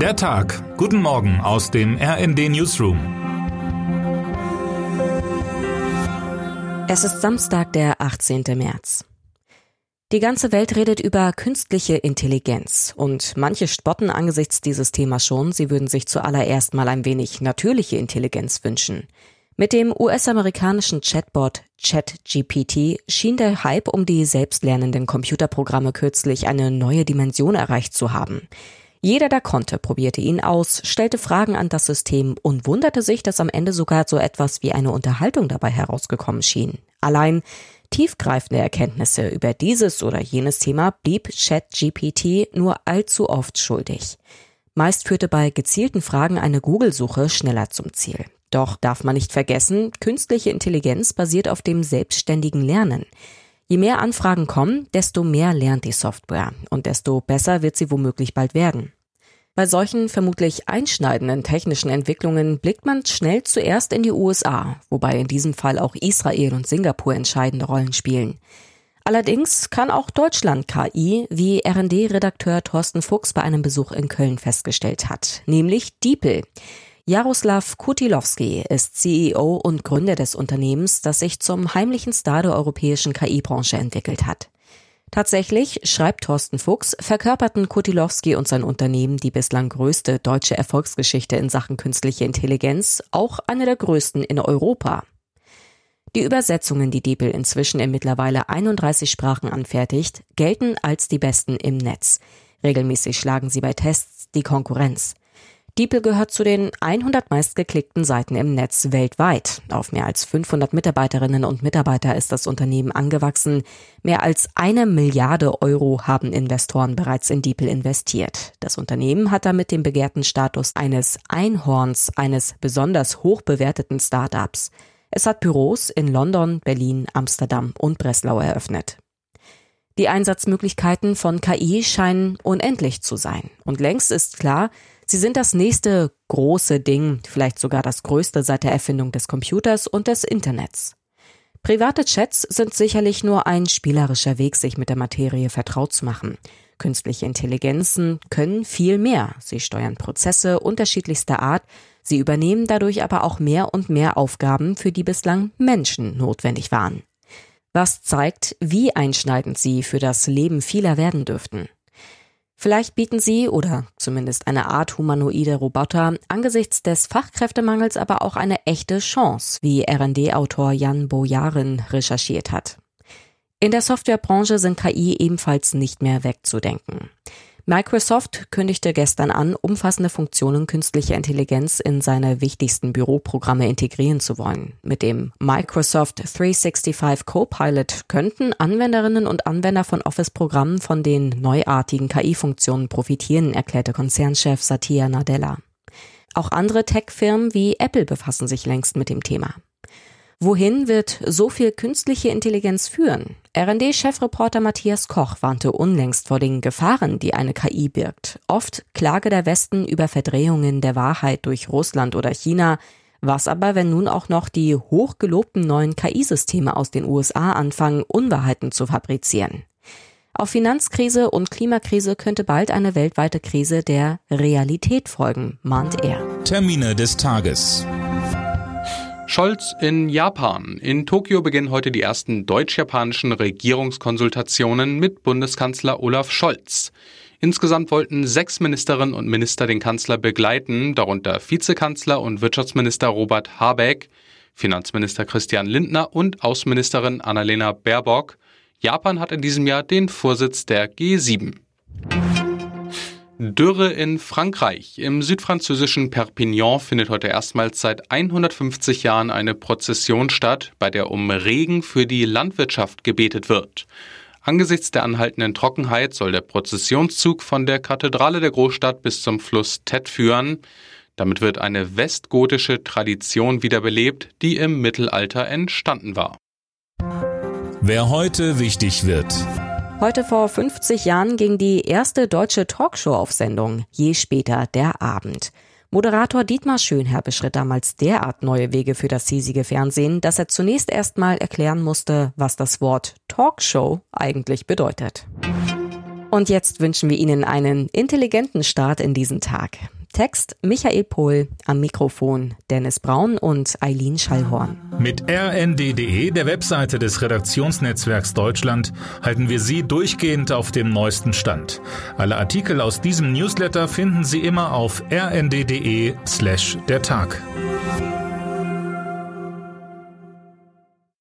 Der Tag. Guten Morgen aus dem RND Newsroom. Es ist Samstag, der 18. März. Die ganze Welt redet über künstliche Intelligenz und manche spotten angesichts dieses Themas schon, sie würden sich zuallererst mal ein wenig natürliche Intelligenz wünschen. Mit dem US-amerikanischen Chatbot ChatGPT schien der Hype um die selbstlernenden Computerprogramme kürzlich eine neue Dimension erreicht zu haben. Jeder, der konnte, probierte ihn aus, stellte Fragen an das System und wunderte sich, dass am Ende sogar so etwas wie eine Unterhaltung dabei herausgekommen schien. Allein tiefgreifende Erkenntnisse über dieses oder jenes Thema blieb ChatGPT nur allzu oft schuldig. Meist führte bei gezielten Fragen eine Google-Suche schneller zum Ziel. Doch darf man nicht vergessen, künstliche Intelligenz basiert auf dem selbstständigen Lernen. Je mehr Anfragen kommen, desto mehr lernt die Software und desto besser wird sie womöglich bald werden. Bei solchen vermutlich einschneidenden technischen Entwicklungen blickt man schnell zuerst in die USA, wobei in diesem Fall auch Israel und Singapur entscheidende Rollen spielen. Allerdings kann auch Deutschland KI, wie RD-Redakteur Thorsten Fuchs bei einem Besuch in Köln festgestellt hat, nämlich DeepL. Jaroslav Kutilowski ist CEO und Gründer des Unternehmens, das sich zum heimlichen Star der europäischen KI-Branche entwickelt hat. Tatsächlich, schreibt Thorsten Fuchs, verkörperten Kutilowski und sein Unternehmen die bislang größte deutsche Erfolgsgeschichte in Sachen künstliche Intelligenz, auch eine der größten in Europa. Die Übersetzungen, die Diebel inzwischen in mittlerweile 31 Sprachen anfertigt, gelten als die besten im Netz. Regelmäßig schlagen sie bei Tests die Konkurrenz. DeepL gehört zu den 100 meistgeklickten Seiten im Netz weltweit. Auf mehr als 500 Mitarbeiterinnen und Mitarbeiter ist das Unternehmen angewachsen. Mehr als eine Milliarde Euro haben Investoren bereits in DeepL investiert. Das Unternehmen hat damit den begehrten Status eines Einhorns, eines besonders hoch bewerteten Startups. Es hat Büros in London, Berlin, Amsterdam und Breslau eröffnet. Die Einsatzmöglichkeiten von KI scheinen unendlich zu sein. Und längst ist klar, Sie sind das nächste große Ding, vielleicht sogar das größte seit der Erfindung des Computers und des Internets. Private Chats sind sicherlich nur ein spielerischer Weg, sich mit der Materie vertraut zu machen. Künstliche Intelligenzen können viel mehr. Sie steuern Prozesse unterschiedlichster Art, sie übernehmen dadurch aber auch mehr und mehr Aufgaben, für die bislang Menschen notwendig waren. Was zeigt, wie einschneidend sie für das Leben vieler werden dürften. Vielleicht bieten sie oder zumindest eine Art humanoide Roboter angesichts des Fachkräftemangels aber auch eine echte Chance, wie R&D-Autor Jan Bojarin recherchiert hat. In der Softwarebranche sind KI ebenfalls nicht mehr wegzudenken. Microsoft kündigte gestern an, umfassende Funktionen künstlicher Intelligenz in seine wichtigsten Büroprogramme integrieren zu wollen. Mit dem Microsoft 365 Copilot könnten Anwenderinnen und Anwender von Office-Programmen von den neuartigen KI-Funktionen profitieren, erklärte Konzernchef Satya Nadella. Auch andere Tech-Firmen wie Apple befassen sich längst mit dem Thema. Wohin wird so viel künstliche Intelligenz führen? RD-Chefreporter Matthias Koch warnte unlängst vor den Gefahren, die eine KI birgt. Oft klage der Westen über Verdrehungen der Wahrheit durch Russland oder China. Was aber, wenn nun auch noch die hochgelobten neuen KI-Systeme aus den USA anfangen, Unwahrheiten zu fabrizieren? Auf Finanzkrise und Klimakrise könnte bald eine weltweite Krise der Realität folgen, mahnt er. Termine des Tages. Scholz in Japan. In Tokio beginnen heute die ersten deutsch-japanischen Regierungskonsultationen mit Bundeskanzler Olaf Scholz. Insgesamt wollten sechs Ministerinnen und Minister den Kanzler begleiten, darunter Vizekanzler und Wirtschaftsminister Robert Habeck, Finanzminister Christian Lindner und Außenministerin Annalena Baerbock. Japan hat in diesem Jahr den Vorsitz der G7. Dürre in Frankreich. Im südfranzösischen Perpignan findet heute erstmals seit 150 Jahren eine Prozession statt, bei der um Regen für die Landwirtschaft gebetet wird. Angesichts der anhaltenden Trockenheit soll der Prozessionszug von der Kathedrale der Großstadt bis zum Fluss Tet führen. Damit wird eine westgotische Tradition wiederbelebt, die im Mittelalter entstanden war. Wer heute wichtig wird. Heute vor 50 Jahren ging die erste deutsche Talkshow auf Sendung, je später der Abend. Moderator Dietmar Schönherr beschritt damals derart neue Wege für das hiesige Fernsehen, dass er zunächst erstmal erklären musste, was das Wort Talkshow eigentlich bedeutet. Und jetzt wünschen wir Ihnen einen intelligenten Start in diesen Tag. Text Michael Pohl, am Mikrofon Dennis Braun und Eileen Schallhorn. Mit rnd.de, der Webseite des Redaktionsnetzwerks Deutschland, halten wir Sie durchgehend auf dem neuesten Stand. Alle Artikel aus diesem Newsletter finden Sie immer auf rnd.de slash der Tag.